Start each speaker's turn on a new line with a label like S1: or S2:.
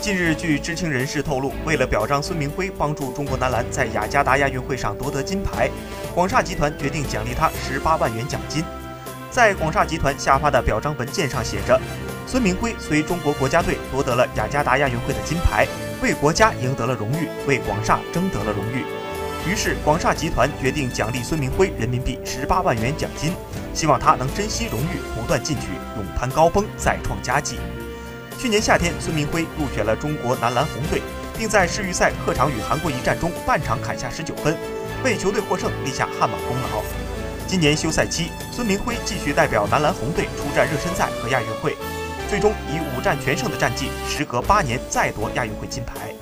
S1: 近日，据知情人士透露，为了表彰孙铭徽帮助中国男篮在雅加达亚运会上夺得金牌，广厦集团决定奖励他十八万元奖金。在广厦集团下发的表彰文件上写着：“孙铭徽随中国国家队夺得了雅加达亚运会的金牌，为国家赢得了荣誉，为广厦争得了荣誉。”于是，广厦集团决定奖励孙铭徽人民币十八万元奖金，希望他能珍惜荣誉，不断进取，勇攀高峰，再创佳绩。去年夏天，孙铭徽入选了中国男篮红队，并在世预赛客场与韩国一战中半场砍下十九分，为球队获胜立下汗马功劳。今年休赛期，孙铭徽继续代表男篮红队出战热身赛和亚运会，最终以五战全胜的战绩，时隔八年再夺亚运会金牌。